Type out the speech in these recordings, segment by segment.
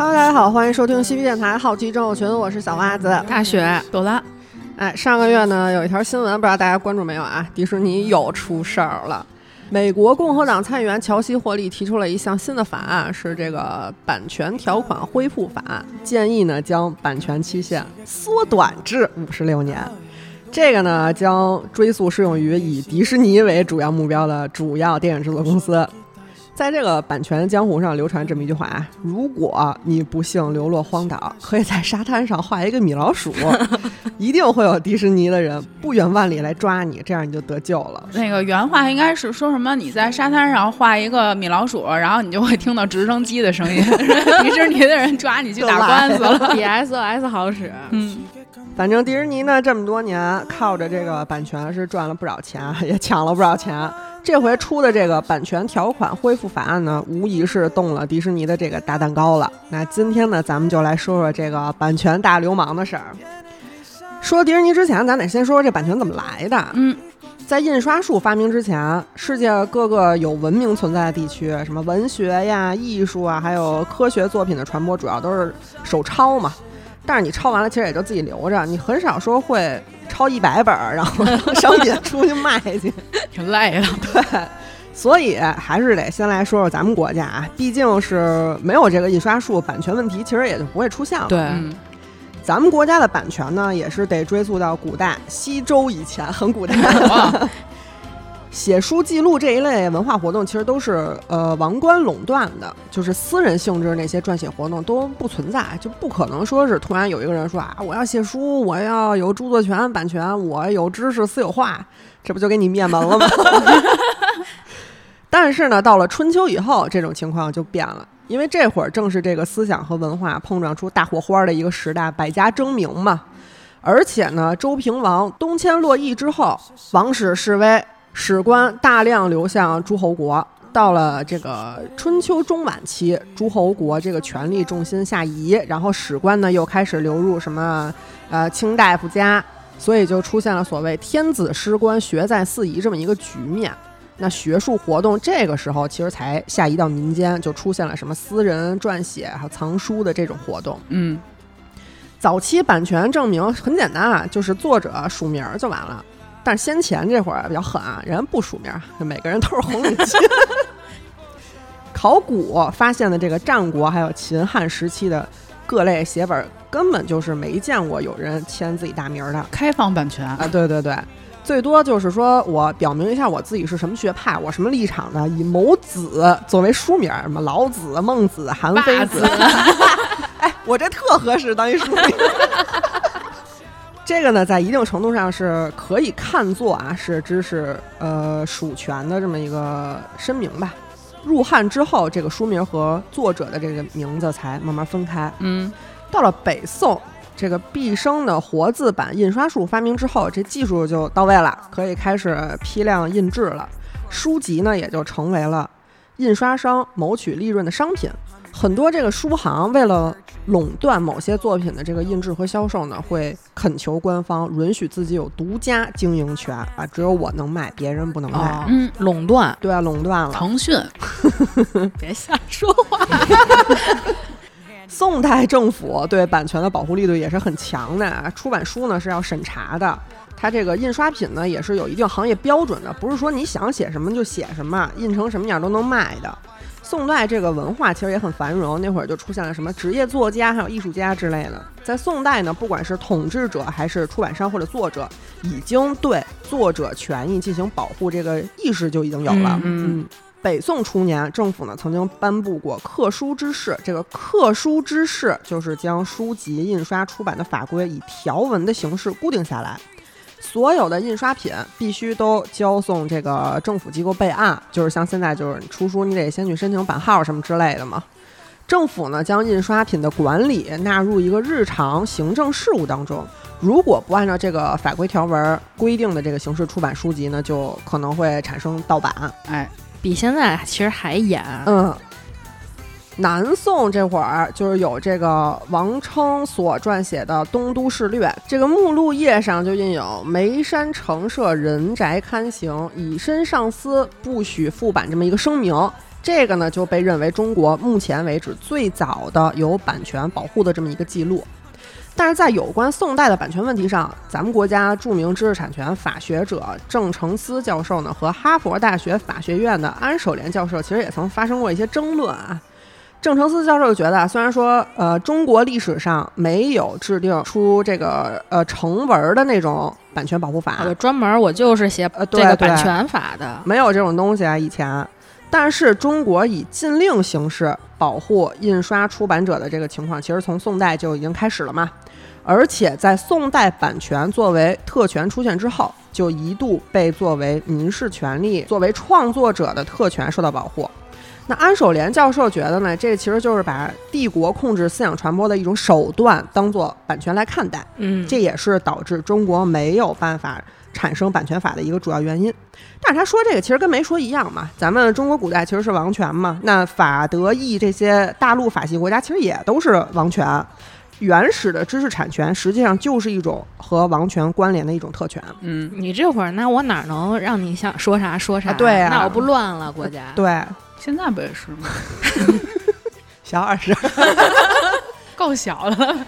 Hello，大家好，欢迎收听西皮电台好奇症候群，我是小袜子。大雪朵拉，哎，上个月呢有一条新闻，不知道大家关注没有啊？迪士尼又出事儿了。美国共和党参议员乔西·霍利提出了一项新的法案，是这个版权条款恢复法案，建议呢将版权期限缩短至五十六年。这个呢将追溯适用于以迪士尼为主要目标的主要电影制作公司。在这个版权江湖上流传这么一句话啊：如果你不幸流落荒岛，可以在沙滩上画一个米老鼠，一定会有迪士尼的人不远万里来抓你，这样你就得救了。那个原话应该是说什么？你在沙滩上画一个米老鼠，然后你就会听到直升机的声音，迪士尼的人抓你去打官司了。比 SOS 好使。嗯，反正迪士尼呢这么多年靠着这个版权是赚了不少钱，也抢了不少钱。这回出的这个版权条款恢复法案呢，无疑是动了迪士尼的这个大蛋糕了。那今天呢，咱们就来说说这个版权大流氓的事儿。说迪士尼之前，咱得先说说这版权怎么来的。嗯，在印刷术发明之前，世界各个有文明存在的地区，什么文学呀、艺术啊，还有科学作品的传播，主要都是手抄嘛。但是你抄完了，其实也就自己留着，你很少说会抄一百本儿，然后商品出去卖去。挺累的。对，所以还是得先来说说咱们国家啊，毕竟是没有这个印刷术，版权问题其实也就不会出现了。对，嗯，咱们国家的版权呢，也是得追溯到古代西周以前，很古代。哇，写书记录这一类文化活动，其实都是呃王冠垄断的，就是私人性质那些撰写活动都不存在，就不可能说是突然有一个人说啊，我要写书，我要有著作权、版权，我有知识私有化，这不就给你灭门了吗？但是呢，到了春秋以后，这种情况就变了，因为这会儿正是这个思想和文化碰撞出大火花的一个时代，百家争鸣嘛。而且呢，周平王东迁洛邑之后，王室示威，史官大量流向诸侯国。到了这个春秋中晚期，诸侯国这个权力重心下移，然后史官呢又开始流入什么呃卿大夫家，所以就出现了所谓“天子失官，学在四夷”这么一个局面。那学术活动这个时候其实才下移到民间，就出现了什么私人撰写还有藏书的这种活动。嗯，早期版权证明很简单啊，就是作者署名儿就完了。但是先前这会儿比较狠啊，人家不署名每个人都是红领巾。考古发现的这个战国还有秦汉时期的各类写本，根本就是没见过有人签自己大名儿的开放版权。啊！对对对，最多就是说我表明一下我自己是什么学派，我什么立场的，以某子作为书名儿，什么老子、孟子、韩非子。哎，我这特合适当一书名。这个呢，在一定程度上是可以看作啊是知识呃属权的这么一个声明吧。入汉之后，这个书名和作者的这个名字才慢慢分开。嗯，到了北宋，这个毕生的活字版印刷术发明之后，这技术就到位了，可以开始批量印制了。书籍呢，也就成为了印刷商谋取利润的商品。很多这个书行为了垄断某些作品的这个印制和销售呢，会恳求官方允许自己有独家经营权啊，只有我能卖，别人不能卖。哦，嗯垄断，对啊，垄断了。腾讯，别瞎说话。宋代政府对版权的保护力度也是很强的啊，出版书呢是要审查的，它这个印刷品呢也是有一定行业标准的，不是说你想写什么就写什么，印成什么样都能卖的。宋代这个文化其实也很繁荣，那会儿就出现了什么职业作家还有艺术家之类的。在宋代呢，不管是统治者还是出版商或者作者，已经对作者权益进行保护，这个意识就已经有了。嗯嗯，北宋初年，政府呢曾经颁布过刻书之事。这个刻书之事就是将书籍印刷出版的法规以条文的形式固定下来，所有的印刷品必须都交送这个政府机构备案，就是像现在就是你出书你得先去申请版号什么之类的嘛。政府呢将印刷品的管理纳入一个日常行政事务当中。如果不按照这个法规条文规定的这个形式出版书籍呢，就可能会产生盗版。哎，比现在其实还严。嗯，南宋这会儿就是有这个王称所撰写的《东都事略》，这个目录页上就印有“眉山城舍人宅刊行，以身上司，不许复版”这么一个声明。这个呢就被认为中国目前为止最早的有版权保护的这么一个记录。但是在有关宋代的版权问题上，咱们国家著名知识产权法学者郑成思教授呢，和哈佛大学法学院的安守廉教授其实也曾发生过一些争论啊。郑成思教授觉得，虽然说呃中国历史上没有制定出这个呃成文的那种版权保护法，我专门我就是写呃对这个版权法的，没有这种东西啊，以前。但是中国以禁令形式保护印刷出版者的这个情况，其实从宋代就已经开始了嘛。而且在宋代版权作为特权出现之后，就一度被作为民事权利，作为创作者的特权受到保护。那安守廉教授觉得呢，这其实就是把帝国控制思想传播的一种手段当做版权来看待。嗯，这也是导致中国没有办法产生版权法的一个主要原因。但是他说这个其实跟没说一样嘛，咱们中国古代其实是王权嘛，那法德意这些大陆法系国家其实也都是王权。原始的知识产权实际上就是一种和王权关联的一种特权。嗯，你这会儿那我哪能让你想说啥说啥？啊对啊那我不乱了国家。对，现在不也是吗？小二十。够小的了。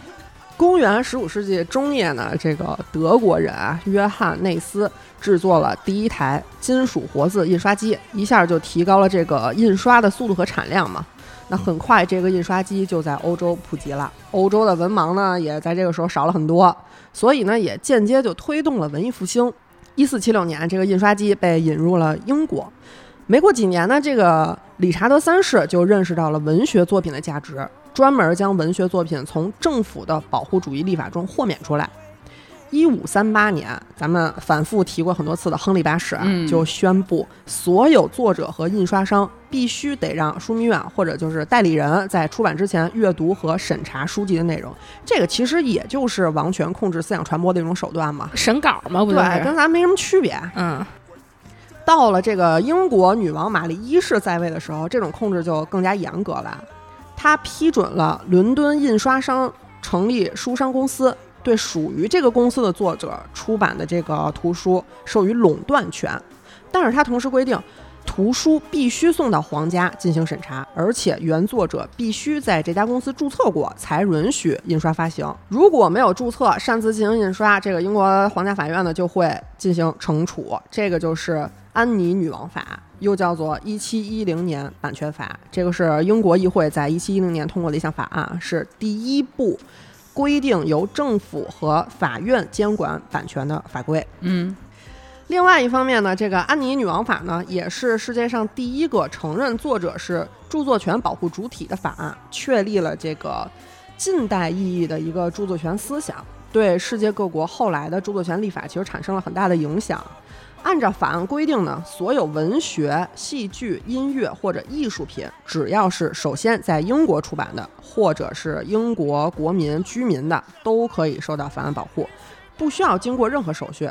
公元十五世纪中叶呢，这个德国人啊，约翰内斯制作了第一台金属活字印刷机，一下就提高了这个印刷的速度和产量嘛。那很快，这个印刷机就在欧洲普及了，欧洲的文盲呢，也在这个时候少了很多，所以呢，也间接就推动了文艺复兴。一四七六年，这个印刷机被引入了英国。没过几年呢，这个理查德三世就认识到了文学作品的价值，专门将文学作品从政府的保护主义立法中豁免出来。一五三八年，咱们反复提过很多次的亨利八世啊，嗯就宣布所有作者和印刷商必须得让枢密院或者就是代理人在出版之前阅读和审查书籍的内容。这个其实也就是王权控制思想传播的一种手段嘛，审稿嘛，不就对，跟？咱没什么区别。嗯，到了这个英国女王玛丽一世在位的时候，这种控制就更加严格了。她批准了伦敦印刷商成立书商公司，对属于这个公司的作者出版的这个图书授予垄断权。但是她同时规定，图书必须送到皇家进行审查，而且原作者必须在这家公司注册过，才允许印刷发行。如果没有注册，擅自进行印刷，这个英国皇家法院呢就会进行惩处。这个就是安妮女王法，又叫做一七一零年版权法。这个是英国议会在一七一零年通过的一项法案，是第一部规定由政府和法院监管版权的法规。嗯，另外一方面呢，这个安妮女王法呢，也是世界上第一个承认作者是著作权保护主体的法案，确立了这个近代意义的一个著作权思想，对世界各国后来的著作权立法其实产生了很大的影响。按照法案规定呢，所有文学、戏剧、音乐或者艺术品，只要是首先在英国出版的，或者是英国国民居民的，都可以受到法案保护，不需要经过任何手续。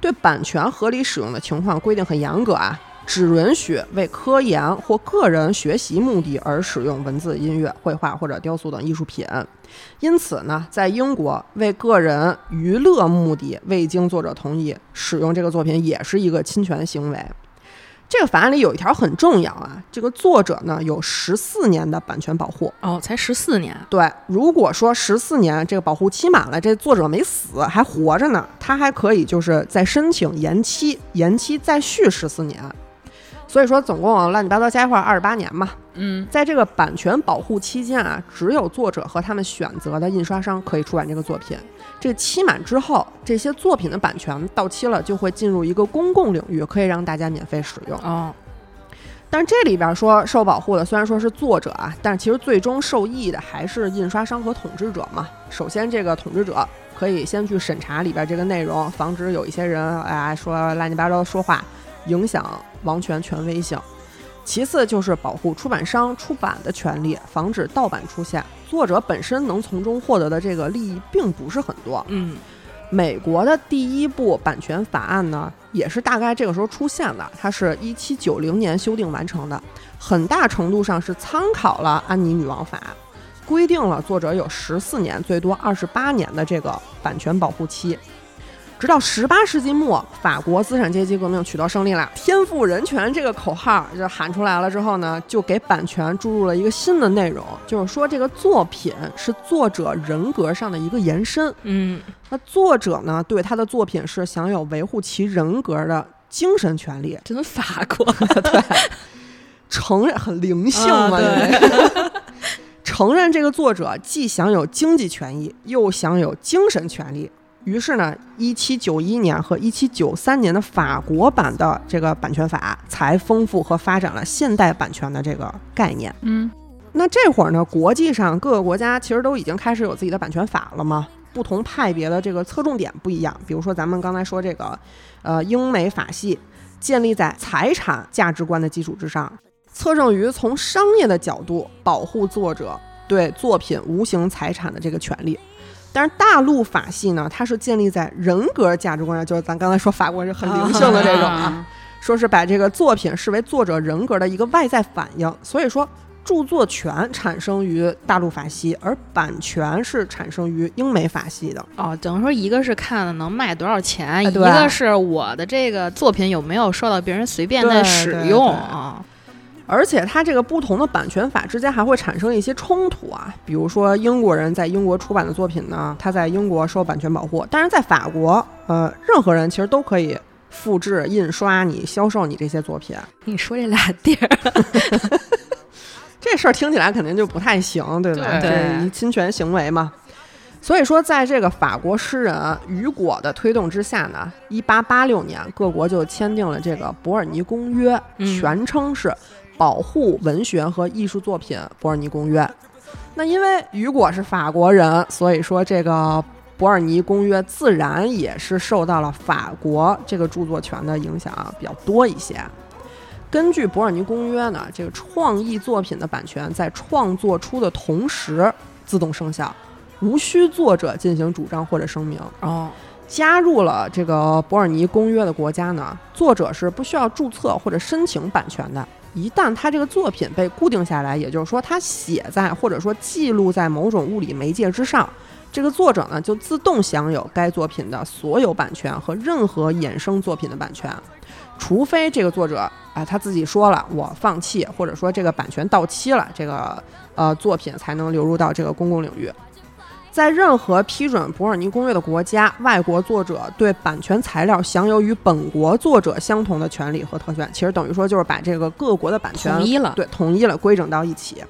对版权合理使用的情况规定很严格啊，只允许为科研或个人学习目的而使用文字、音乐、绘画或者雕塑等艺术品。因此呢，在英国为个人娱乐目的未经作者同意使用这个作品，也是一个侵权行为。这个法案里有一条很重要啊，这个作者呢有十四年的版权保护。哦，才十四年，对，如果说十四年这个保护期满了，这作者没死还活着呢，他还可以就是再申请延期，延期再续十四年。所以说，总共乱七八糟加一块二十八年嘛。嗯，在这个版权保护期间啊，只有作者和他们选择的印刷商可以出版这个作品。这个期满之后，这些作品的版权到期了，就会进入一个公共领域，可以让大家免费使用。哦，但是这里边说受保护的虽然说是作者啊，但是其实最终受益的还是印刷商和统治者嘛。首先，这个统治者可以先去审查里边这个内容，防止有一些人哎说乱七八糟的说话，影响王权权威性。其次就是保护出版商出版的权利，防止盗版出现。作者本身能从中获得的这个利益并不是很多。嗯，美国的第一部版权法案呢，也是大概这个时候出现的，它是一七九零年修订完成的，很大程度上是参考了安妮女王法，规定了作者有十四年，最多二十八年的这个版权保护期。直到十八世纪末，法国资产阶级革命取得胜利了，天赋人权这个口号就喊出来了之后呢，就给版权注入了一个新的内容，就是说这个作品是作者人格上的一个延伸。嗯，那作者呢，对他的作品是享有维护其人格的精神权利，真法国，对，承认很灵性嘛，啊对 承认这个作者既享有经济权益，又享有精神权利。于是呢，一七九一年和一七九三年的法国版的这个版权法才丰富和发展了现代版权的这个概念。嗯，那这会儿呢，国际上各个国家其实都已经开始有自己的版权法了嘛。不同派别的这个侧重点不一样，比如说咱们刚才说这个，呃，英美法系建立在财产价值观的基础之上，侧重于从商业的角度保护作者对作品无形财产的这个权利。但是大陆法系呢，它是建立在人格价值观上，就是咱刚才说法国是很灵性的这种啊，说是把这个作品视为作者人格的一个外在反应，所以说著作权产生于大陆法系，而版权是产生于英美法系的。哦，等于说一个是看了能卖多少钱，一个是我的这个作品有没有受到别人随便的对使对用对啊？而且它这个不同的版权法之间还会产生一些冲突啊，比如说英国人在英国出版的作品呢，他在英国受版权保护，但是在法国，呃，任何人其实都可以复制、印刷你、销售你这些作品。你说这俩地儿，这事儿听起来肯定就不太行，对吧？对这是侵权行为嘛。所以说，在这个法国诗人雨果的推动之下呢，一八八六年各国就签订了这个《伯尔尼公约》，嗯全称是《保护文学和艺术作品伯尔尼公约》。那因为雨果是法国人，所以说这个《伯尔尼公约》自然也是受到了法国这个著作权的影响比较多一些。根据《伯尔尼公约》呢，这个创意作品的版权在创作出的同时自动生效，无需作者进行主张或者声明。哦，加入了这个伯尔尼公约的国家呢，作者是不需要注册或者申请版权的。一旦他这个作品被固定下来，也就是说他写在或者说记录在某种物理媒介之上，这个作者呢就自动享有该作品的所有版权和任何衍生作品的版权，除非这个作者啊他自己说了我放弃，或者说这个版权到期了，这个呃作品才能流入到这个公共领域。在任何批准伯尔尼公约的国家，外国作者对版权材料享有与本国作者相同的权利和特权。其实等于说就是把这个各国的版权统一了，对统一了，规整到一起。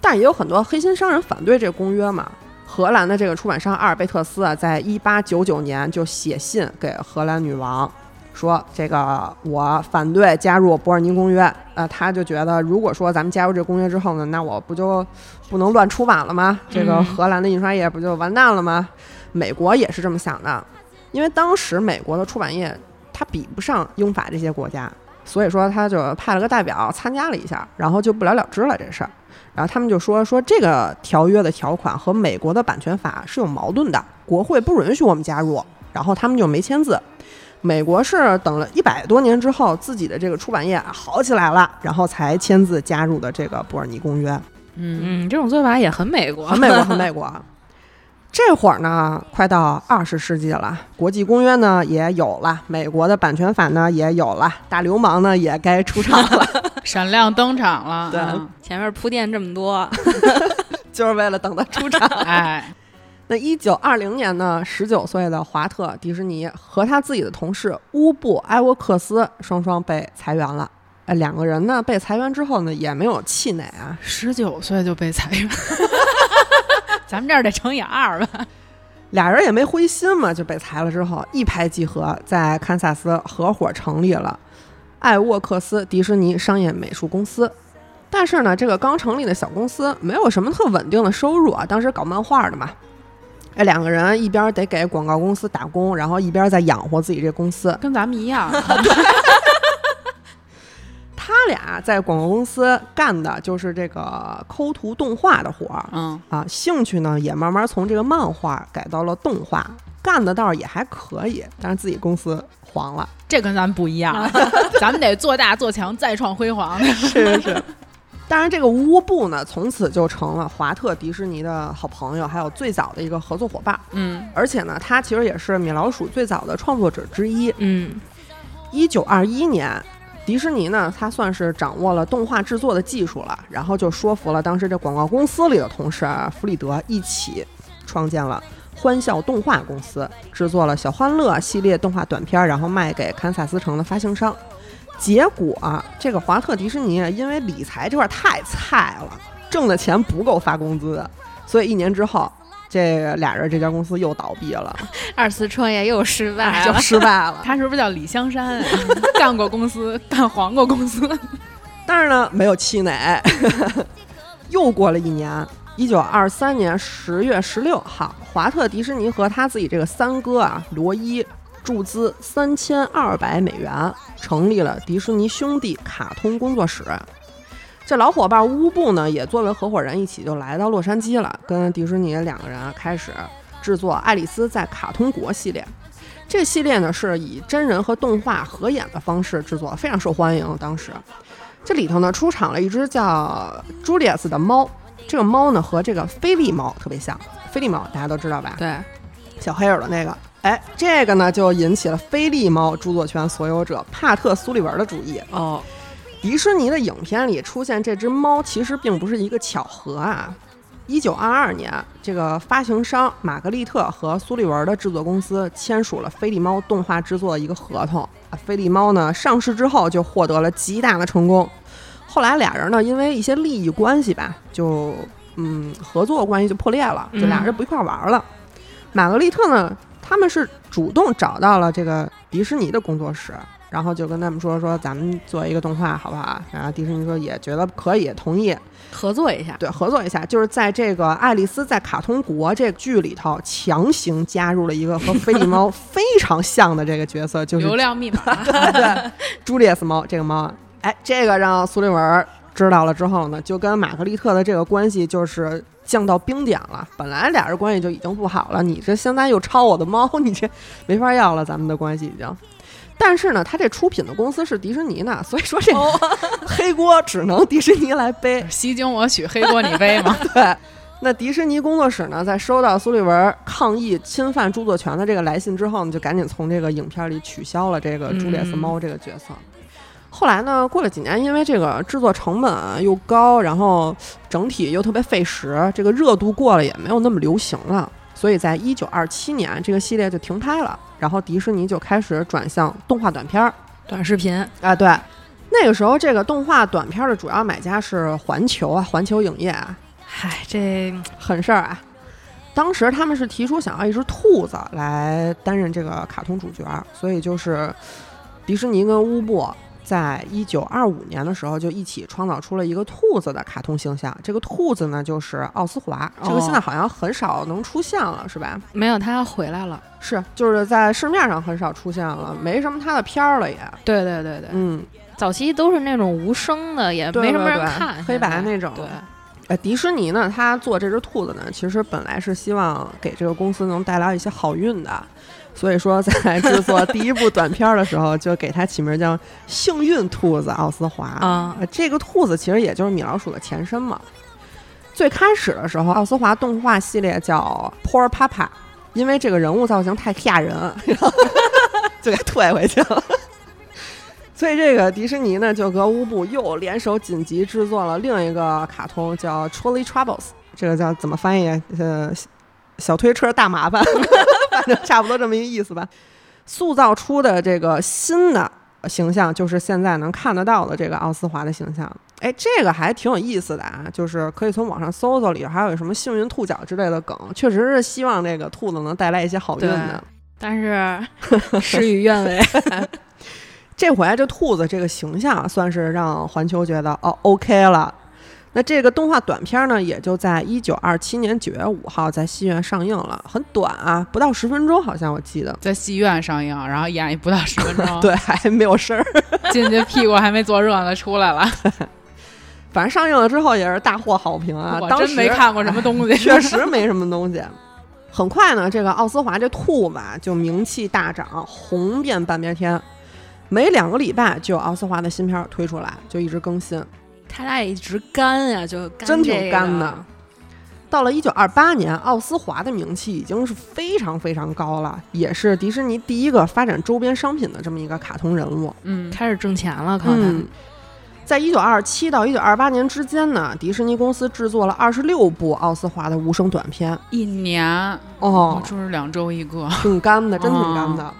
但也有很多黑心商人反对这个公约嘛。荷兰的这个出版商阿尔贝特斯啊，在一八九九年就写信给荷兰女王，说这个我反对加入伯尔尼公约。呃，他就觉得，如果说咱们加入这个公约之后呢，那我不就不能乱出版了吗？这个嗯荷兰的印刷业不就完蛋了吗？美国也是这么想的，因为当时美国的出版业它比不上英法这些国家，所以说他就派了个代表参加了一下，然后就不了了之了这事儿。然后他们就说说这个条约的条款和美国的版权法是有矛盾的，国会不允许我们加入，然后他们就没签字。美国是等了一百多年之后，自己的这个出版业好起来了，然后才签字加入的这个伯尔尼公约。嗯，嗯，这种做法也很美国，很美国，很美国。这会儿呢，快到二十世纪了，国际公约呢也有了，美国的版权法呢也有了，大流氓呢也该出场了，闪亮登场了，对嗯前面铺垫这么多，就是为了等他出场。哎，那一九二零年呢，十九岁的华特·迪士尼和他自己的同事乌布·埃沃克斯双双被裁员了。哎，两个人呢被裁员之后呢，也没有气馁啊，十九岁就被裁员，咱们这儿得乘以二吧？俩人也没灰心嘛，就被裁了之后一拍即合，在堪萨斯合伙成立了艾沃克斯迪士尼商业美术公司。但是呢，这个刚成立的小公司没有什么特稳定的收入啊，当时搞漫画的嘛。哎，两个人一边得给广告公司打工，然后一边在养活自己这公司。跟咱们一样 他俩在广告公司干的就是这个抠图动画的活儿嗯，啊，兴趣呢也慢慢从这个漫画改到了动画，干的倒是也还可以，但是自己公司黄了。这跟咱们不一样，咱们得做大做强，再创辉煌。是是是。当然，这个乌布呢，从此就成了华特迪士尼的好朋友，还有最早的一个合作伙伴。嗯而且呢，他其实也是米老鼠最早的创作者之一。嗯一九二一年，迪士尼呢，他算是掌握了动画制作的技术了，然后就说服了当时这广告公司里的同事啊，弗里德一起创建了欢笑动画公司，制作了小欢乐系列动画短片，然后卖给堪萨斯城的发行商。结果、啊、这个华特迪士尼因为理财这块太菜了，挣的钱不够发工资，所以一年之后，这个俩人这家公司又倒闭了，二次创业又失败就了。失败了。他 是不是叫李香山啊？干过公司，干黄过公司。但是呢，没有气馁。又过了一年，一九二三年十月十六号，华特迪士尼和他自己这个三哥啊罗伊注资三千二百美元，成立了迪士尼兄弟卡通工作室。这老伙伴乌布呢，也作为合伙人一起就来到洛杉矶了，跟迪士尼两个人啊开始制作《爱丽丝在卡通国》系列。这系列呢是以真人和动画合演的方式制作，非常受欢迎。当时这里头呢出场了一只叫朱利亚斯的猫，这个猫呢和这个菲利猫特别像，菲利猫大家都知道吧？对，小黑耳朵那个。哎，这个呢就引起了菲利猫著作权所有者帕特·苏利文的注意。哦，迪士尼的影片里出现这只猫，其实并不是一个巧合啊。一九二二年，这个发行商玛格丽特和苏利文的制作公司签署了菲利猫动画制作的一个合同。啊，菲利猫呢上市之后就获得了极大的成功。后来俩人呢因为一些利益关系吧，就嗯合作关系就破裂了，就俩人不一块玩了。玛格丽特呢，他们是主动找到了这个迪士尼的工作室，然后就跟他们说说咱们做一个动画好不好？然后迪士尼说也觉得可以，同意，合作一下。对，合作一下，就是在这个《爱丽丝在卡通国》这个剧里头强行加入了一个和菲利猫 非常像的这个角色，就是流量密码，对，朱丽叶斯猫这个猫，哎，这个让苏利文知道了之后呢，就跟玛格丽特的这个关系就是降到冰点了。本来俩人关系就已经不好了，你这现在又抄我的猫，你这没法要了，咱们的关系已经。但是呢，他这出品的公司是迪士尼呢，所以说这 黑锅只能迪士尼来背。西京我取，黑锅你背嘛。对，那迪士尼工作室呢，在收到苏利文抗议侵犯著作权的这个来信之后呢，就赶紧从这个影片里取消了这个朱丽叶斯猫这个角色。后来呢，过了几年，因为这个制作成本啊又高，然后整体又特别费时，这个热度过了也没有那么流行了，所以在一九二七年这个系列就停拍了，然后迪士尼就开始转向动画短片儿。短视频，啊，对，那个时候这个动画短片的主要买家是环球啊，环球影业啊，嗨，这狠事儿啊！当时他们是提出想要一只兔子来担任这个卡通主角，所以就是迪士尼跟乌布在一九二五年的时候就一起创造出了一个兔子的卡通形象。这个兔子呢就是奥斯华，这个现在好像很少能出现了，是吧？没有他回来了。是，就是在市面上很少出现了，没什么他的片儿了也。对对对对，嗯，早期都是那种无声的，也没什么对对对人看，黑白那种对，呃，迪士尼呢，他做这只兔子呢，其实本来是希望给这个公司能带来一些好运的，所以说在制作第一部短片儿的时候，就给它起名叫“幸运兔子奥斯华”啊呃这个兔子其实也就是米老鼠的前身嘛。最开始的时候，奥斯华动画系列叫 Poor Papa，因为这个人物造型太吓人，然 后就给退回去了。所以这个迪士尼呢，就和乌布又联手紧急制作了另一个卡通，叫《Trolley Troubles》。这个叫怎么翻译？呃，小推车大麻烦，反正差不多这么一意思吧。塑造出的这个新的形象，就是现在能看得到的这个奥斯华的形象。哎，这个还挺有意思的啊，就是可以从网上搜搜里头还有什么幸运兔脚之类的梗，确实是希望这个兔子能带来一些好运的。但是 事与愿违。这回这兔子这个形象算是让环球觉得哦 OK 了。那这个动画短片呢，也就在一九二七年九月五号在戏院上映了，很短啊，不到十分钟，好像我记得。在戏院上映，然后演不到十分钟，对，还没有声儿。进去屁股还没坐热呢，出来了。反正上映了之后也是大获好评啊。我当时真没看过什么东西，确实没什么东西。很快呢，这个奥斯华这兔子啊就名气大涨，红遍半边天。每两个礼拜就有奥斯华的新片儿推出来，就一直更新。他俩也一直干呀，就干真挺干的。到了一九二八年，奥斯华的名气已经是非常非常高了，也是迪士尼第一个发展周边商品的这么一个卡通人物。嗯，开始挣钱了，可能。嗯，在一九二七到一九二八年之间呢，迪士尼公司制作了二十六部奥斯华的无声短片。一年哦，就是两周一个，挺干的，真挺干的，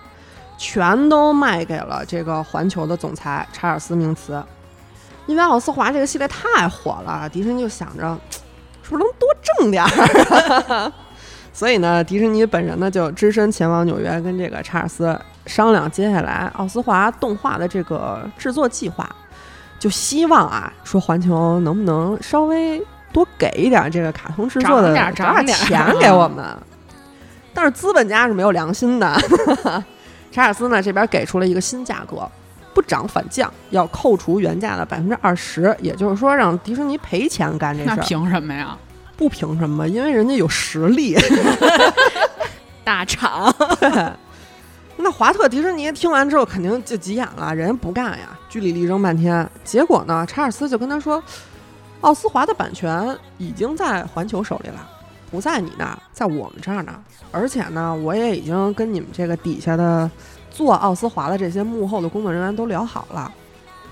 全都卖给了这个环球的总裁查尔斯·明茨。因为奥斯华这个系列太火了，迪士尼就想着是不是能多挣点儿，所以呢，迪士尼本人呢就只身前往纽约，跟这个查尔斯商量接下来奥斯华动画的这个制作计划，就希望啊，说环球能不能稍微多给一点这个卡通制作的涨点儿涨涨点钱给我们。但是资本家是没有良心的，查尔斯呢这边给出了一个新价格，不涨反降，要扣除原价的百分之二十，也就是说让迪士尼赔钱干这事儿。那凭什么呀？不凭什么，因为人家有实力。大厂，那华特迪士尼听完之后肯定就急眼了，人家不干呀，据理力争半天。结果呢，查尔斯就跟他说，奥斯华的版权已经在环球手里了，不在你那儿，在我们这儿呢。而且呢，我也已经跟你们这个底下的做奥斯华的这些幕后的工作人员都聊好了，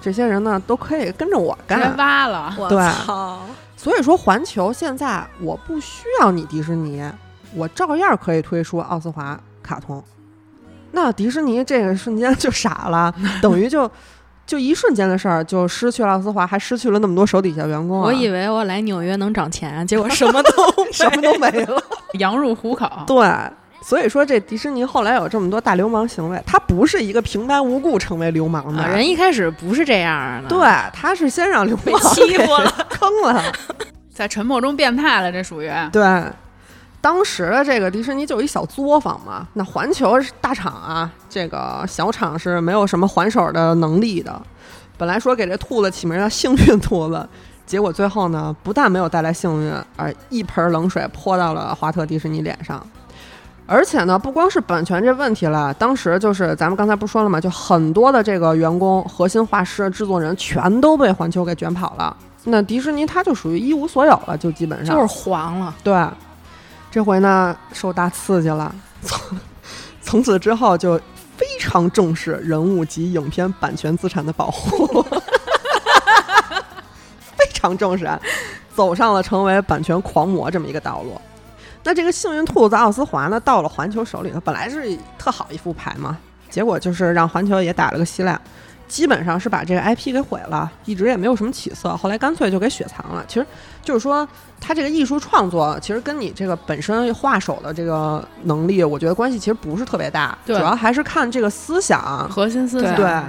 这些人呢都可以跟着我干。挖了，我对操！所以说，环球现在我不需要你迪士尼，我照样可以推出奥斯华卡通。那迪士尼这个瞬间就傻了，等于就就一瞬间的事儿，就失去了奥斯华，还失去了那么多手底下员工、啊。我以为我来纽约能涨钱，结果什么都 什么都没了。羊入虎口。对，所以说这迪士尼后来有这么多大流氓行为，他不是一个平白无故成为流氓的。啊人一开始不是这样的，对，他是先让流被氓欺负了，坑了。在沉默中变态了，这属于对，当时的这个迪士尼就有一小作坊嘛，那环球是大厂啊，这个小厂是没有什么还手的能力的。本来说给这兔子起名叫幸运兔子，结果最后呢，不但没有带来幸运，而一盆冷水泼到了华特迪士尼脸上。而且呢，不光是版权这问题了，当时就是咱们刚才不是说了嘛？就很多的这个员工、核心画师、制作人全都被环球给卷跑了。那迪士尼它就属于一无所有了，就基本上就是黄了。对，这回呢受大刺激了，从 从此之后就非常重视人物及影片版权资产的保护，非常重视，走上了成为版权狂魔这么一个道路。那这个幸运兔子奥斯华呢，到了环球手里头，本来是特好一副牌嘛，结果就是让环球也打了个稀烂。基本上是把这个 IP 给毁了，一直也没有什么起色，后来干脆就给雪藏了。其实就是说，他这个艺术创作其实跟你这个本身画手的这个能力，我觉得关系其实不是特别大，主要还是看这个思想。核心思想。对，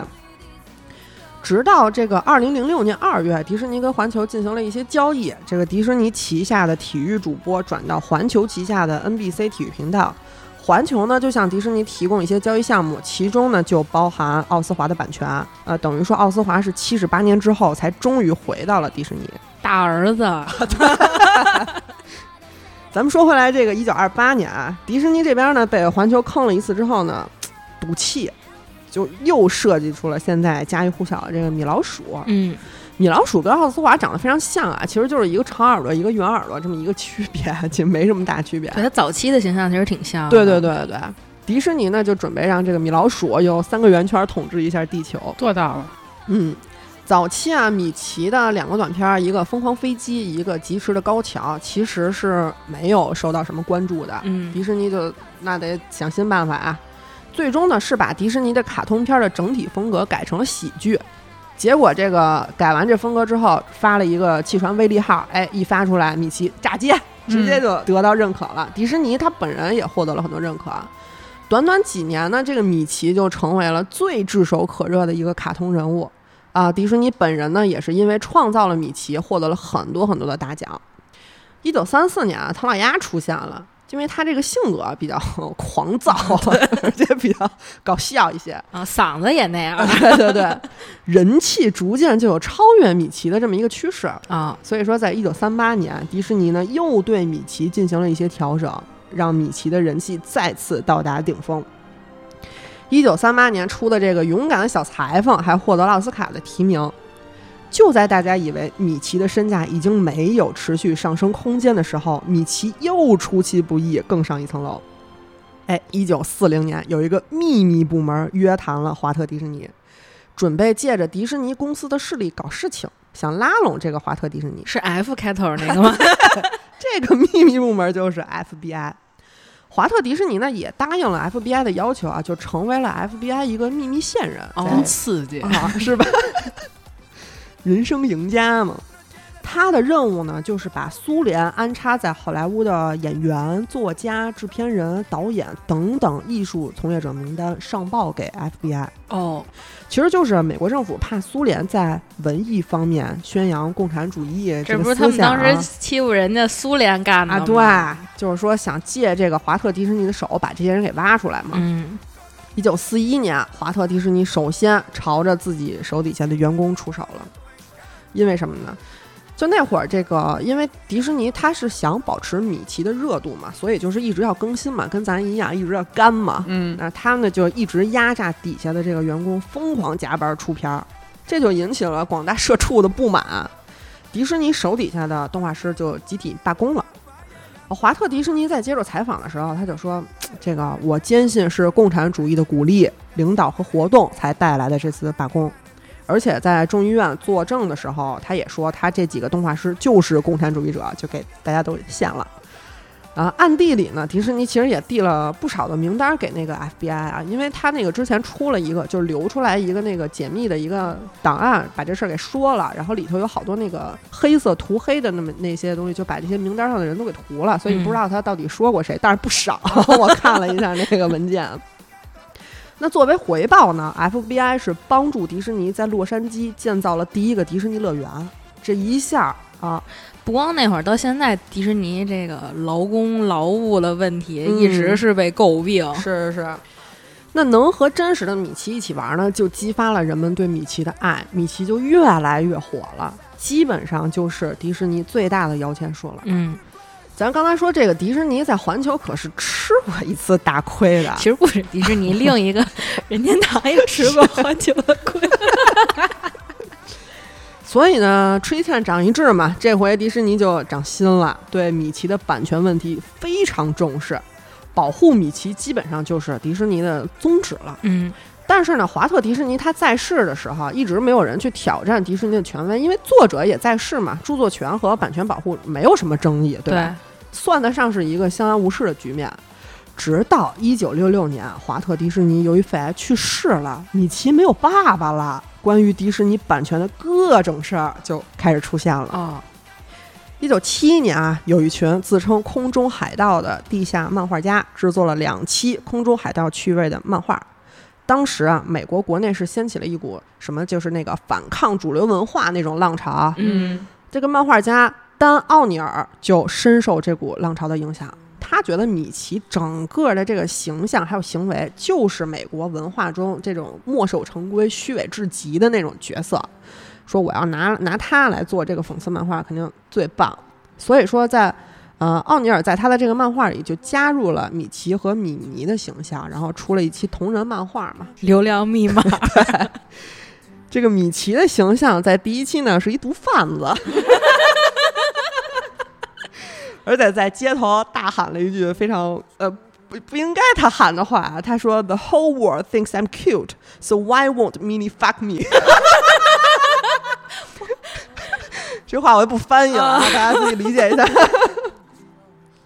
直到这个二零零六年二月，迪士尼跟环球进行了一些交易，这个迪士尼旗下的体育主播转到环球旗下的 NBC 体育频道。环球呢就向迪士尼提供一些交易项目，其中呢就包含奥斯华的版权，呃，等于说奥斯华是七十八年之后才终于回到了迪士尼。大儿子 咱们说回来，这个一九二八年啊，迪士尼这边呢被环球坑了一次之后呢，赌气，就又设计出了现在家喻户晓的这个米老鼠。嗯，米老鼠跟奥斯华长得非常像啊，其实就是一个长耳朵，一个圆耳朵这么一个区别，其实没什么大区别。对它早期的形象其实挺像的。对对对对对，迪士尼呢就准备让这个米老鼠有三个圆圈统治一下地球。做到了。嗯，早期啊，米奇的两个短片儿，一个《疯狂飞机》，一个《疾驰的高桥》，其实是没有受到什么关注的。嗯，迪士尼就那得想新办法啊。最终呢，是把迪士尼的卡通片的整体风格改成了喜剧。结果这个改完这风格之后，发了一个汽船威力号，哎，一发出来，米奇炸街，直接就得到认可了。迪士尼他本人也获得了很多认可。短短几年呢，这个米奇就成为了最炙手可热的一个卡通人物啊！迪士尼本人呢，也是因为创造了米奇，获得了很多很多的大奖。一九三四年啊，唐老鸭出现了，因为他这个性格比较 狂躁，而且比较搞笑一些，啊，嗓子也那样对对对，人气逐渐就有超越米奇的这么一个趋势。啊。所以说，在一九三八年，迪士尼呢又对米奇进行了一些调整，让米奇的人气再次到达顶峰。一九三八年出的这个《勇敢的小裁缝》还获得了奥斯卡的提名。就在大家以为米奇的身价已经没有持续上升空间的时候，米奇又出其不意，更上一层楼。哎，一九四零年，有一个秘密部门约谈了华特迪士尼，准备借着迪士尼公司的势力搞事情，想拉拢这个华特迪士尼。是 F 开头那个吗？这个秘密部门就是 FBI。华特迪士尼呢也答应了 FBI 的要求啊，就成为了 FBI 一个秘密线人，哦真刺激！啊，是吧？人生赢家嘛。他的任务呢，就是把苏联安插在好莱坞的演员、作家、制片人、导演等等艺术从业者名单上报给 FBI。哦，其实就是美国政府怕苏联在文艺方面宣扬共产主义个这不是他们当时欺负人家苏联干的啊，吗？对，就是说想借这个华特迪士尼的手把这些人给挖出来嘛。嗯，一九四一年，华特迪士尼首先朝着自己手底下的员工出手了，因为什么呢？就那会儿，这个因为迪士尼它是想保持米奇的热度嘛，所以就是一直要更新嘛，跟咱一样，一直要干嘛。嗯，那他们呢就一直压榨底下的这个员工，疯狂加班出片儿，这就引起了广大社畜的不满。迪士尼手底下的动画师就集体罢工了。华特迪士尼在接受采访的时候，他就说：“这个我坚信是共产主义的鼓励、领导和活动才带来的这次罢工。”而且在众议院作证的时候，他也说他这几个动画师就是共产主义者，就给大家都献了。啊，暗地里呢，迪士尼其实也递了不少的名单给那个 FBI 啊，因为他那个之前出了一个，就是流出来一个那个解密的一个档案，把这事儿给说了，然后里头有好多那个黑色涂黑的那么那些东西，就把这些名单上的人都给涂了，所以不知道他到底说过谁，但是不少，我看了一下那个文件。那作为回报呢，FBI 是帮助迪士尼在洛杉矶建造了第一个迪士尼乐园，这一下啊，不光那会儿，到现在迪士尼这个劳工劳务的问题嗯一直是被诟病。是是是。那能和真实的米奇一起玩呢，就激发了人们对米奇的爱，米奇就越来越火了，基本上就是迪士尼最大的摇钱树了。嗯，咱刚才说这个迪士尼在环球可是吃过一次大亏的，其实不止迪士尼，另一个任天堂也吃过环球的亏。所以呢，吃一堑长一智嘛，这回迪士尼就长心了，对米奇的版权问题非常重视，保护米奇基本上就是迪士尼的宗旨了。嗯，但是呢，华特迪士尼他在世的时候，一直没有人去挑战迪士尼的权威，因为作者也在世嘛，著作权和版权保护没有什么争议，对吧？算得上是一个相安无事的局面。直到一九六六年，华特迪士尼由于肺癌去世了，米奇没有爸爸了，关于迪士尼版权的各种事儿就开始出现了。哦，一九七一年啊，有一群自称“空中海盗”的地下漫画家制作了两期《空中海盗》趣味的漫画。当时啊，美国国内是掀起了一股什么，就是那个反抗主流文化那种浪潮。嗯，这个漫画家丹·奥尼尔就深受这股浪潮的影响。他觉得米奇整个的这个形象还有行为，就是美国文化中这种墨守成规、虚伪至极的那种角色。说我要拿拿他来做这个讽刺漫画，肯定最棒。所以说在，呃，奥尼尔在他的这个漫画里就加入了米奇和米妮的形象，然后出了一期同人漫画嘛。流量密码。这个米奇的形象在第一期呢是一毒贩子，而且在街头大喊了一句非常呃不不应该他喊的话，他说：“The whole world thinks I'm cute, so why won't Minnie fuck me？” 这话我就不翻译了，啊，大家自己理解一下。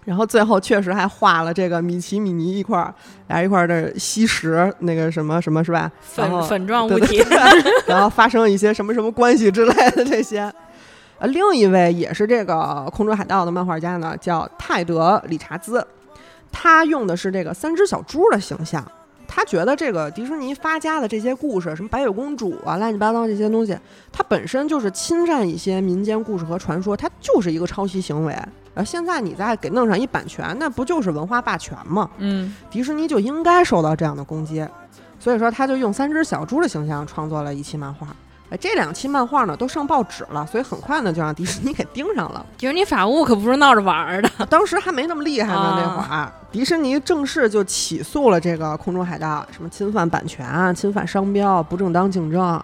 然后最后确实还画了这个米奇、米妮一块儿，俩一块儿的吸食那个什么什么是吧？粉粉状物对体。然后发生一些什么什么关系之类的这些。呃，另一位也是这个空中海盗的漫画家呢，叫泰德·理查兹，他用的是这个三只小猪的形象。他觉得这个迪士尼发家的这些故事，什么白雪公主啊、乱七八糟这些东西，它本身就是侵占一些民间故事和传说，它就是一个抄袭行为。而现在你再给弄上一版权，那不就是文化霸权吗？嗯，迪士尼就应该受到这样的攻击，所以说他就用三只小猪的形象创作了一期漫画。哎，这两期漫画呢都上报纸了，所以很快呢就让迪士尼给盯上了。迪士尼法务可不是闹着玩儿的。当时还没那么厉害呢，那会儿迪士尼正式就起诉了这个空中海盗，什么侵犯版权啊、侵犯商标、不正当竞争。啊，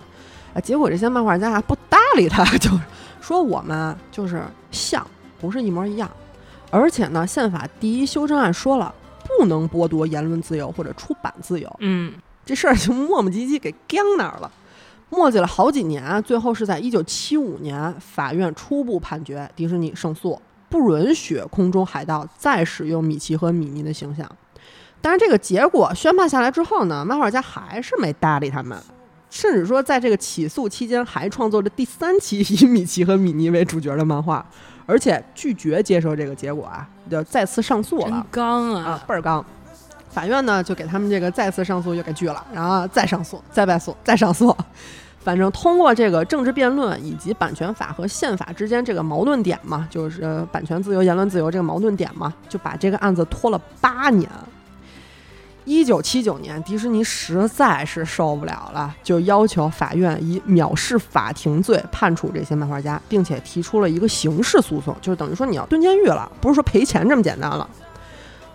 结果这些漫画家还不搭理他，就说我们就是像，不是一模一样。而且呢，宪法第一修正案说了，不能剥夺言论自由或者出版自由。嗯，这事儿就磨磨唧唧给僵那儿了，磨叽了好几年，最后是在一九七五年，法院初步判决迪士尼胜诉，不允许空中海盗再使用米奇和米妮的形象。但是这个结果宣判下来之后呢，漫画家还是没搭理他们，甚至说在这个起诉期间还创作了第三期 以米奇和米妮为主角的漫画，而且拒绝接受这个结果啊，就再次上诉了。刚啊啊，！倍儿刚。法院呢就给他们这个再次上诉又给拒了，然后再上诉，再败诉，再上诉。反正通过这个政治辩论以及版权法和宪法之间这个矛盾点嘛，就是版权自由、言论自由这个矛盾点嘛，就把这个案子拖了八年。一九七九年，迪士尼实在是受不了了，就要求法院以藐视法庭罪判处这些漫画家，并且提出了一个刑事诉讼，就是等于说你要蹲监狱了，不是说赔钱这么简单了。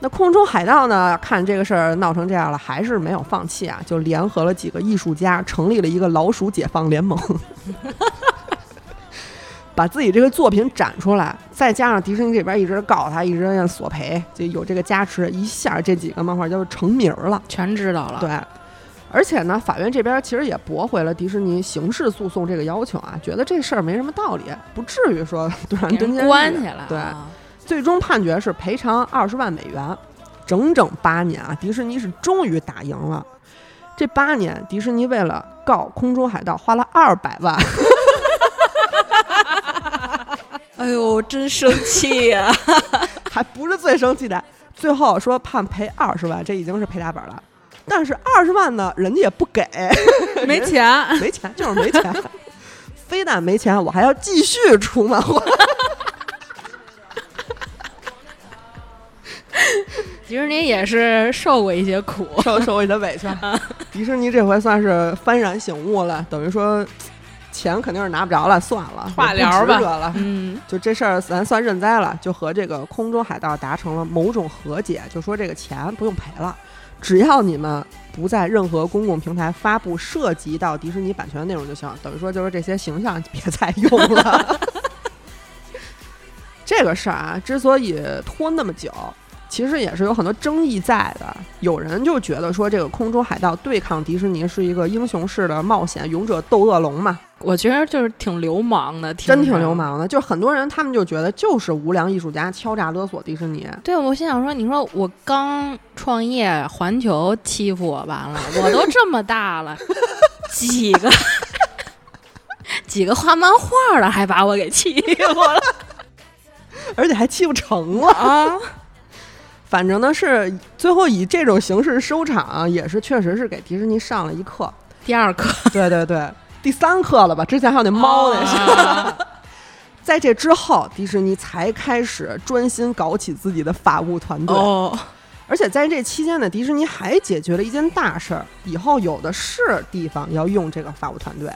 那空中海盗呢？看这个事儿闹成这样了，还是没有放弃啊，就联合了几个艺术家，成立了一个老鼠解放联盟，把自己这个作品展出来，再加上迪士尼这边一直告他，一直要索赔，就有这个加持，一下这几个漫画就成名了。全知道了。对，而且呢，法院这边其实也驳回了迪士尼刑事诉讼这个要求啊，觉得这事儿没什么道理，不至于说让人给人蹲监狱。关起来。对啊最终判决是赔偿二十万美元，整整八年啊！迪士尼是终于打赢了。这八年，迪士尼为了告空中海盗花了二百万，哎呦，真生气呀！还不是最生气的。最后说判赔二十万，这已经是赔大本了。但是二十万呢，人家也不给，没钱，没钱就是没钱。非但没钱，我还要继续出漫画。迪士尼也是受过一些苦。受受过一些委屈。迪士尼这回算是幡然醒悟了，等于说钱肯定是拿不着了，算了，化疗吧得了。嗯，就这事儿，咱算认栽了，就和这个空中海盗达成了某种和解，就说这个钱不用赔了，只要你们不在任何公共平台发布涉及到迪士尼版权的内容就行。等于说就是这些形象别再用了。这个事儿啊，之所以拖那么久，其实也是有很多争议在的。有人就觉得说，这个空中海盗对抗迪士尼是一个英雄式的冒险，勇者斗恶龙嘛，我觉得就是挺流氓的，真挺流。氓的。就是很多人他们就觉得就是无良艺术家敲诈勒索迪士尼，对，我心想说，你说我刚创业，环球欺负我完了，我都这么大了，几个 几个画漫画的还把我给欺负了 而且还欺负成了。啊！反正呢是最后以这种形式收场，也是确实是给迪士尼上了一课。第二课对对对，第三课了吧？之前还有那猫那是。啊 在这之后，迪士尼才开始专心搞起自己的法务团队。哦，而且在这期间呢，迪士尼还解决了一件大事儿，以后有的是地方要用这个法务团队。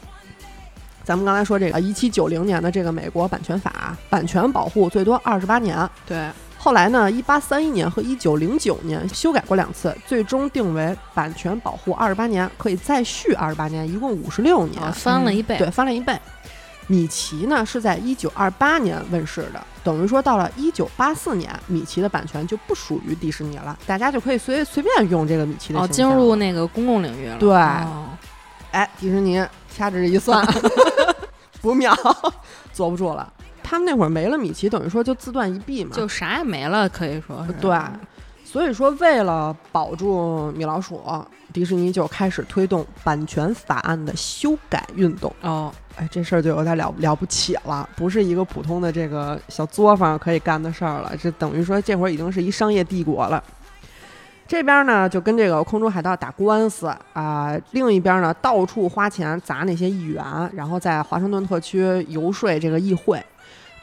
咱们刚才说这个一七九零年的这个美国版权法，版权保护最多二十八年。对，后来呢，一八三一年和一九零九年修改过两次，最终定为版权保护二十八年，可以再续二十八年，一共五十六年。啊，翻了一倍。对，翻了一倍。米奇呢是在一九二八年问世的，等于说到了一九八四年，米奇的版权就不属于迪士尼了，大家就可以随随便用这个米奇的哦，形象了进入那个公共领域了。对哦哎，迪士尼掐指一算，不妙，坐不住了。他们那会儿没了米奇，等于说就自断一臂嘛。就啥也没了，可以说是。对，所以说为了保住米老鼠，迪士尼就开始推动版权法案的修改运动。哦，哎，这事儿就有点了了不起了，不是一个普通的这个小作坊可以干的事儿了，这等于说这会儿已经是一商业帝国了。这边呢就跟这个空中海盗打官司啊、另一边呢到处花钱砸那些议员，然后在华盛顿特区游说这个议会。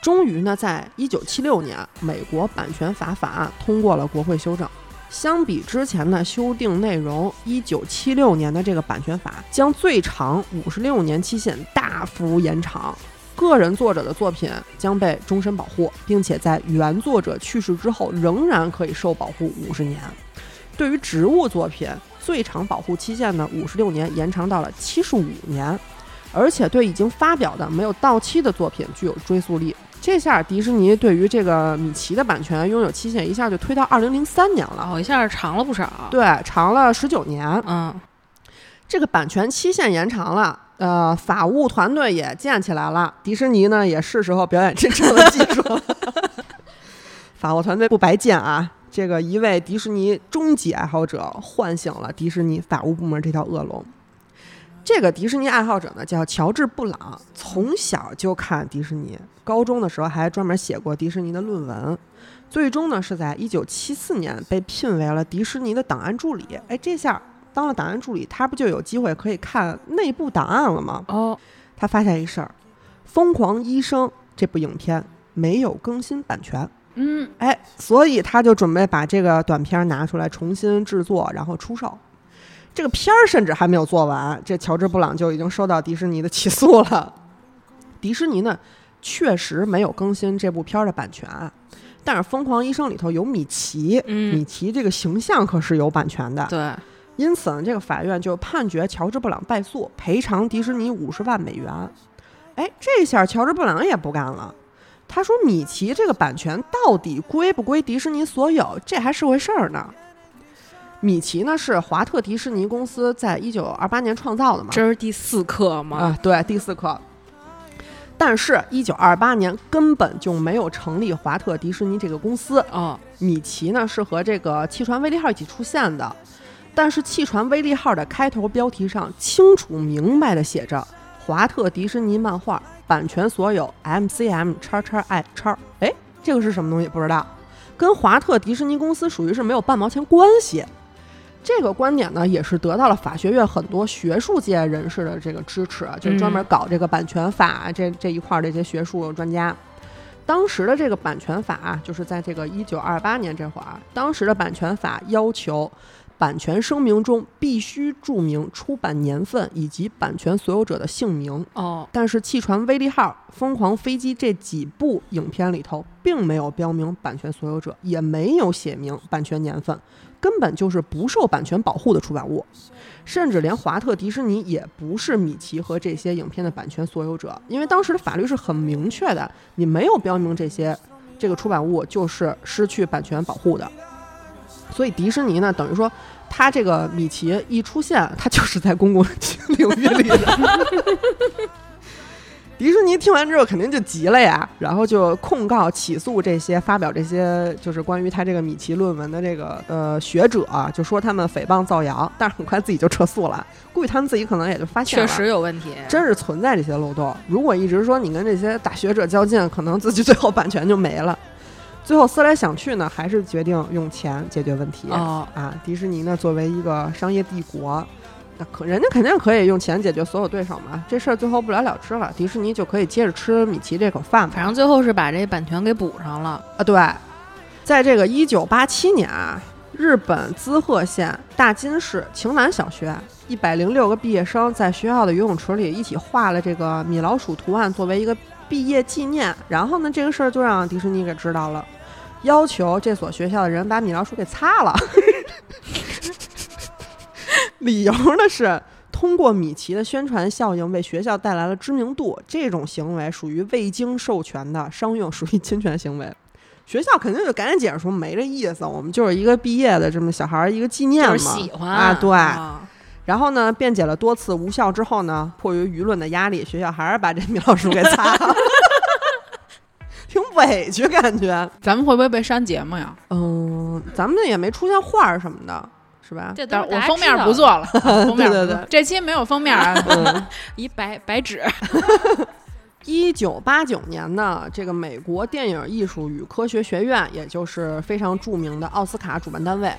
终于呢，在一九七六年，美国版权法法案通过了国会修正。相比之前的修订内容，一九七六年的这个版权法将最长五十六年期限大幅延长，个人作者的作品将被终身保护，并且在原作者去世之后仍然可以受保护五十年。对于植物作品，最长保护期限呢五十六年延长到了七十五年。而且对已经发表的没有到期的作品具有追溯力。这下迪士尼对于这个米奇的版权拥有期限一下就推到二零零三年了，哦，一下长了不少。对，长了十九年。嗯，这个版权期限延长了，呃，法务团队也建起来了，迪士尼呢也是时候表演真正的技术了。法务团队不白建啊，这个一位迪士尼终极爱好者唤醒了迪士尼法务部门这条恶龙。这个迪士尼爱好者呢叫乔治·布朗，从小就看迪士尼，高中的时候还专门写过迪士尼的论文，最终呢是在一九七四年被聘为了迪士尼的档案助理。哎，这下当了档案助理，他不就有机会可以看内部档案了吗？哦，他发现一事儿，《疯狂医生》这部影片没有更新版权，嗯，哎，所以他就准备把这个短片拿出来重新制作，然后出售。这个片儿甚至还没有做完，这乔治·布朗就已经收到迪士尼的起诉了。迪士尼呢，确实没有更新这部片儿的版权，但是《疯狂医生》里头有米奇，嗯米奇这个形象可是有版权的。对，因此呢，这个法院就判决乔治·布朗败诉，赔偿迪士尼五十万美元。哎，这下乔治·布朗也不干了，他说：“米奇这个版权到底归不归迪士尼所有，这还是回事儿呢。”米奇呢是华特迪士尼公司在一九二八年创造的嘛，这是第四课吗？啊，对，第四课。但是，一九二八年根本就没有成立华特迪士尼这个公司，哦，米奇呢是和这个汽船威利号一起出现的，但是汽船威利号的开头标题上清楚明白的写着“华特迪士尼漫画版权所有 MCM 叉叉 I 叉”，哎，这个是什么东西？不知道，跟华特迪士尼公司属于是没有半毛钱关系。这个观点呢，也是得到了法学院很多学术界人士的这个支持，就是专门搞这个版权法这这一块儿的这些学术专家。当时的这个版权法啊，就是在这个一九二八年这会儿，当时的版权法要求，版权声明中必须注明出版年份以及版权所有者的姓名。哦，但是《气船威利号》《疯狂飞机》这几部影片里头，并没有标明版权所有者，也没有写明版权年份，根本就是不受版权保护的出版物。甚至连华特迪士尼也不是米奇和这些影片的版权所有者，因为当时的法律是很明确的，你没有标明这些这个出版物就是失去版权保护的。所以迪士尼呢，等于说他这个米奇一出现，他就是在公共领域里的。迪士尼听完之后肯定就急了呀，然后就控告、起诉这些发表这些就是关于他这个米奇论文的这个呃学者，就说他们诽谤造谣，但是很快自己就撤诉了。估计他们自己可能也就发现了，确实有问题。真是存在这些漏洞。如果一直说你跟这些大学者较劲，可能自己最后版权就没了。最后思来想去呢，还是决定用钱解决问题。哦，啊，迪士尼呢作为一个商业帝国，那可人家肯定可以用钱解决所有对手嘛。这事儿最后不了了之了，迪士尼就可以接着吃米奇这口饭嘛。反正最后是把这版权给补上了。啊，对，在这个一九八七年啊，日本滋贺县大津市晴南小学一百零六个毕业生在学校的游泳池里一起画了这个米老鼠图案作为一个毕业纪念。然后呢，这个事儿就让迪士尼给知道了，要求这所学校的人把米老鼠给擦了。理由呢是通过米奇的宣传效应为学校带来了知名度，这种行为属于未经授权的商用，属于侵权行为。学校肯定就赶紧解释说没这意思，我们就是一个毕业的这么小孩儿一个纪念嘛，就是喜欢啊，对。啊然后呢，辩解了多次无效之后呢，迫于舆论的压力，学校还是把这米老鼠给擦了，挺委屈感觉。咱们会不会被删节目呀？嗯，咱们也没出现画儿什么的，是吧？这我封面不做了，封面对对对这期没有封面啊。嗯。一白白纸。一九八九年呢，这个美国电影艺术与科学学院，也就是非常著名的奥斯卡主办单位，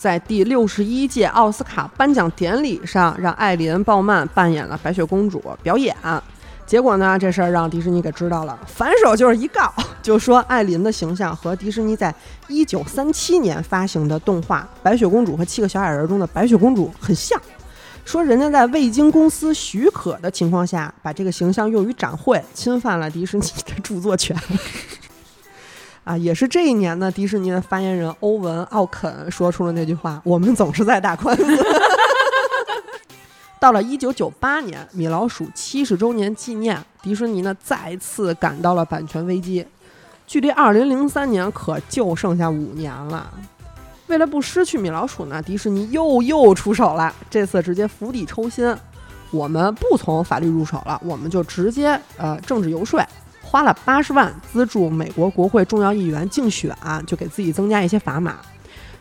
在第六十一届奥斯卡颁奖典礼上，让艾琳·鲍曼扮演了白雪公主表演。结果呢，这事儿让迪士尼给知道了，反手就是一告，就说艾琳的形象和迪士尼在一九三七年发行的动画《白雪公主和七个小矮人》中的白雪公主很像。说人家在未经公司许可的情况下，把这个形象用于展会，侵犯了迪士尼的著作权。啊，也是这一年呢，迪士尼的发言人欧文·奥肯说出了那句话：“我们总是在打官司。”到了一九九八年，米老鼠七十周年纪念，迪士尼呢再次感到了版权危机，距离二零零三年可就剩下五年了。为了不失去米老鼠呢，迪士尼又又出手了，这次直接釜底抽薪，我们不从法律入手了，我们就直接呃政治游说，花了八十万资助美国国会重要议员竞选，就给自己增加一些砝码。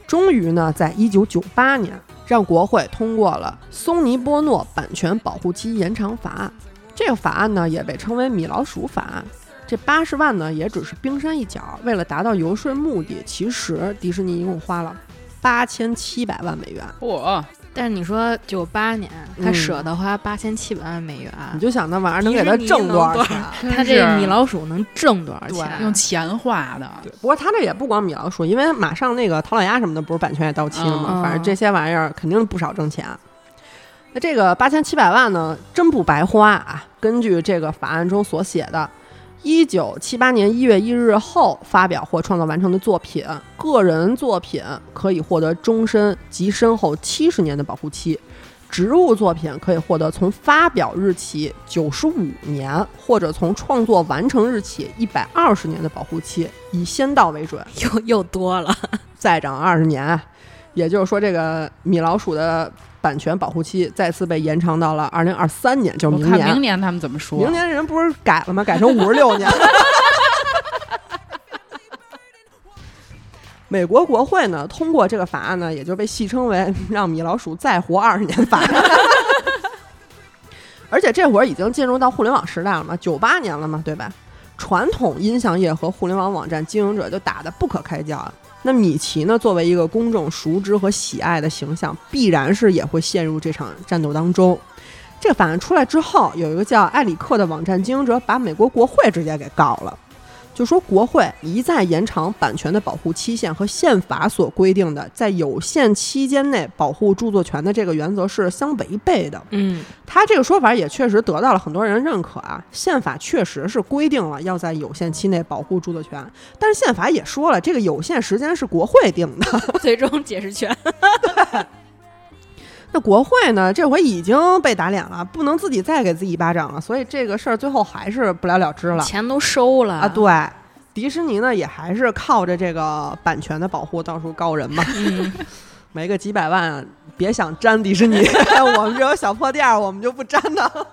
终于呢，在一九九八年，让国会通过了松尼波诺版权保护期延长法案。这个法案呢，也被称为“米老鼠法案”。这八十万呢，也只是冰山一角。为了达到游说目的，其实迪士尼一共花了八千七百万美元。嚯！但是你说九八年，他舍得花八千七百万美元，你就想那玩意儿能给他挣多少钱？他这米老鼠能挣多少钱？用钱花的。对，不过他这也不光米老鼠，因为马上那个唐老鸭什么的，不是版权也到期了吗？反正这些玩意儿肯定不少挣钱。那这个八千七百万呢，真不白花啊！根据这个法案中所写的。一九七八年一月一日后发表或创作完成的作品，个人作品可以获得终身及身后七十年的保护期；植物作品可以获得从发表日起九十五年，或者从创作完成日起一百二十年的保护期，以先到为准。又又多了，再涨二十年，也就是说，这个米老鼠的。版权保护期再次被延长到了二零二三年，就是明年。明年他们怎么说？明年人不是改了吗？改成五十六年。美国国会呢通过这个法案呢，也就被戏称为让米老鼠再活二十年法案。而且这会儿已经进入到互联网时代了嘛，九八年了嘛，对吧？传统音像业和互联网网站经营者就打得不可开交。那米奇呢？作为一个公众熟知和喜爱的形象，必然是也会陷入这场战斗当中。这个法案出来之后，有一个叫埃里克的网站经营者把美国国会直接给告了。就说国会一再延长版权的保护期限和宪法所规定的在有限期间内保护著作权的这个原则是相违背的。嗯，他这个说法也确实得到了很多人认可啊。宪法确实是规定了要在有限期内保护著作权，但是宪法也说了，这个有限时间是国会定的，最终解释权。对。那国会呢？这回已经被打脸了，不能自己再给自己一巴掌了，所以这个事儿最后还是不了了之了。钱都收了啊！对，迪士尼呢也还是靠着这个版权的保护到处告人嘛。嗯，没个几百万，别想沾迪士尼。我们这种小破店儿，我们就不沾的。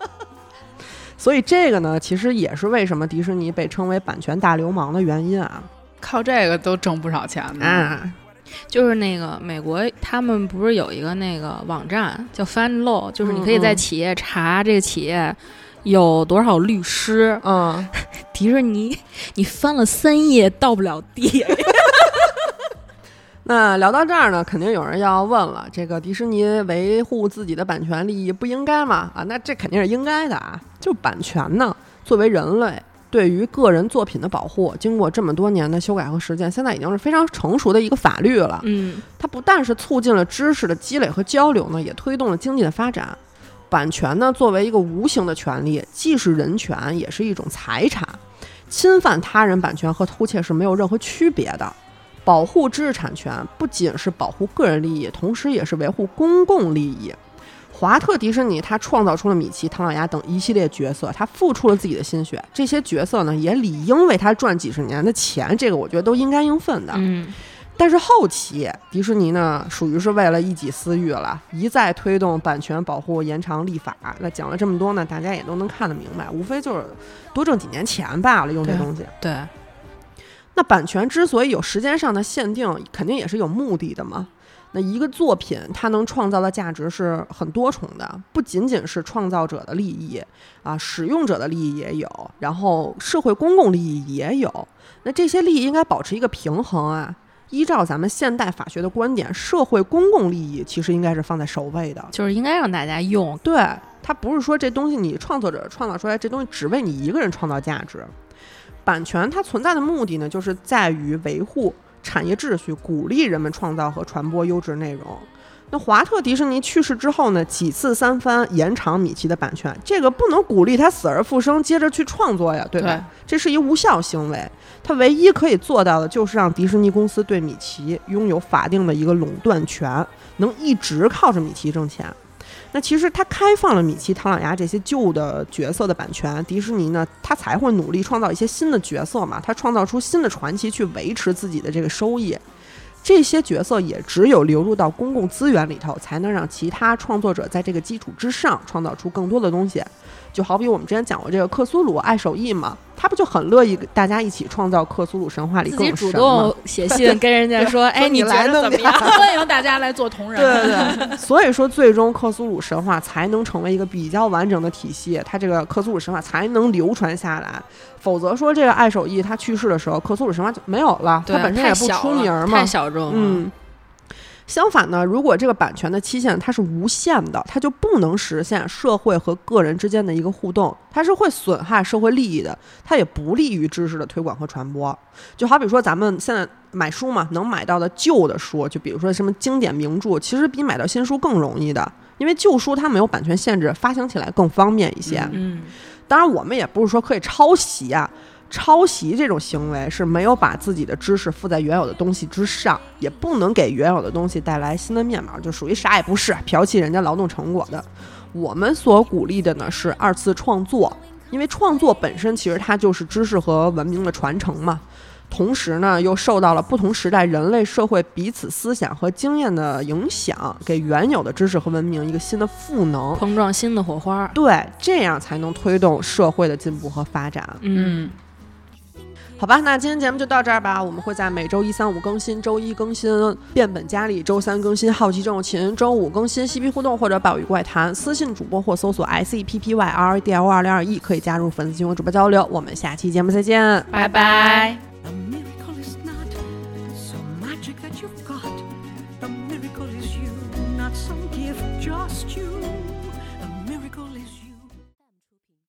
所以这个呢，其实也是为什么迪士尼被称为版权大流氓的原因啊。靠这个都挣不少钱呢。就是那个美国，他们不是有一个那个网站叫 Find Law，就是你可以在企业查这个企业有多少律师。嗯，迪士尼，你翻了三页到不了地。那聊到这儿呢，肯定有人要问了：这个迪士尼维护自己的版权利益不应该吗？啊，那这肯定是应该的啊。就版权呢，作为人类。对于个人作品的保护，经过这么多年的修改和实践，现在已经是非常成熟的一个法律了。嗯，它不但是促进了知识的积累和交流呢，也推动了经济的发展。版权呢，作为一个无形的权利，既是人权，也是一种财产。侵犯他人版权和偷窃是没有任何区别的。保护知识产权不仅是保护个人利益，同时也是维护公共利益。华特迪士尼他创造出了米奇、唐老鸭等一系列角色，他付出了自己的心血，这些角色呢也理应为他赚几十年的钱，这个我觉得都应该应分的。嗯，但是后期迪士尼呢，属于是为了一己私欲了，一再推动版权保护延长立法。那讲了这么多呢，大家也都能看得明白，无非就是多挣几年钱罢了，用这东西。对。那版权之所以有时间上的限定，肯定也是有目的的嘛。那一个作品，它能创造的价值是很多重的，不仅仅是创造者的利益啊，使用者的利益也有，然后社会公共利益也有。那这些利益应该保持一个平衡啊。依照咱们现代法学的观点，社会公共利益其实应该是放在首位的，就是应该让大家用。对，它不是说这东西你创作者创造出来，这东西只为你一个人创造价值。版权它存在的目的呢，就是在于维护。产业秩序鼓励人们创造和传播优质内容。那华特迪士尼去世之后呢，几次三番延长米奇的版权，这个不能鼓励他死而复生，接着去创作呀，对吧？这是一无效行为。他唯一可以做到的就是让迪士尼公司对米奇拥有法定的一个垄断权，能一直靠着米奇挣钱。那其实他开放了米奇、唐老鸭这些旧的角色的版权，迪士尼呢，他才会努力创造一些新的角色嘛，他创造出新的传奇去维持自己的这个收益。这些角色也只有流入到公共资源里头，才能让其他创作者在这个基础之上创造出更多的东西。就好比我们之前讲过这个克苏鲁爱手艺嘛，他不就很乐意大家一起创造克苏鲁神话里自己主动写信跟人家说，哎，你觉来弄点得怎么样？欢迎大家来做同人。对对 对，所以说最终克苏鲁神话才能成为一个比较完整的体系，它这个克苏鲁神话才能流传下来。否则说这个爱手艺他去世的时候，克苏鲁神话就没有了，对它本身也不出名嘛太。小众。嗯。相反呢，如果这个版权的期限它是无限的，它就不能实现社会和个人之间的一个互动，它是会损害社会利益的，它也不利于知识的推广和传播。就好比说咱们现在买书嘛，能买到的旧的书，就比如说什么经典名著，其实比买到新书更容易的，因为旧书它没有版权限制，发行起来更方便一些。嗯，当然，我们也不是说可以抄袭啊，抄袭这种行为是没有把自己的知识附在原有的东西之上，也不能给原有的东西带来新的面貌，就属于啥也不是，剽窃人家劳动成果的。我们所鼓励的呢是二次创作，因为创作本身其实它就是知识和文明的传承嘛。同时呢，又受到了不同时代人类社会彼此思想和经验的影响，给原有的知识和文明一个新的赋能。碰撞新的火花。对，这样才能推动社会的进步和发展。嗯，好吧，那今天节目就到这儿吧。我们会在每周一、三、五更新，周一更新变本加厉，周三更新好奇症情，周五更新嬉皮互动或者宝语怪谈。私信主播或搜索 S E P P Y R D L 二零二一，可以加入粉丝群和主播交流。我们下期节目再见。拜拜。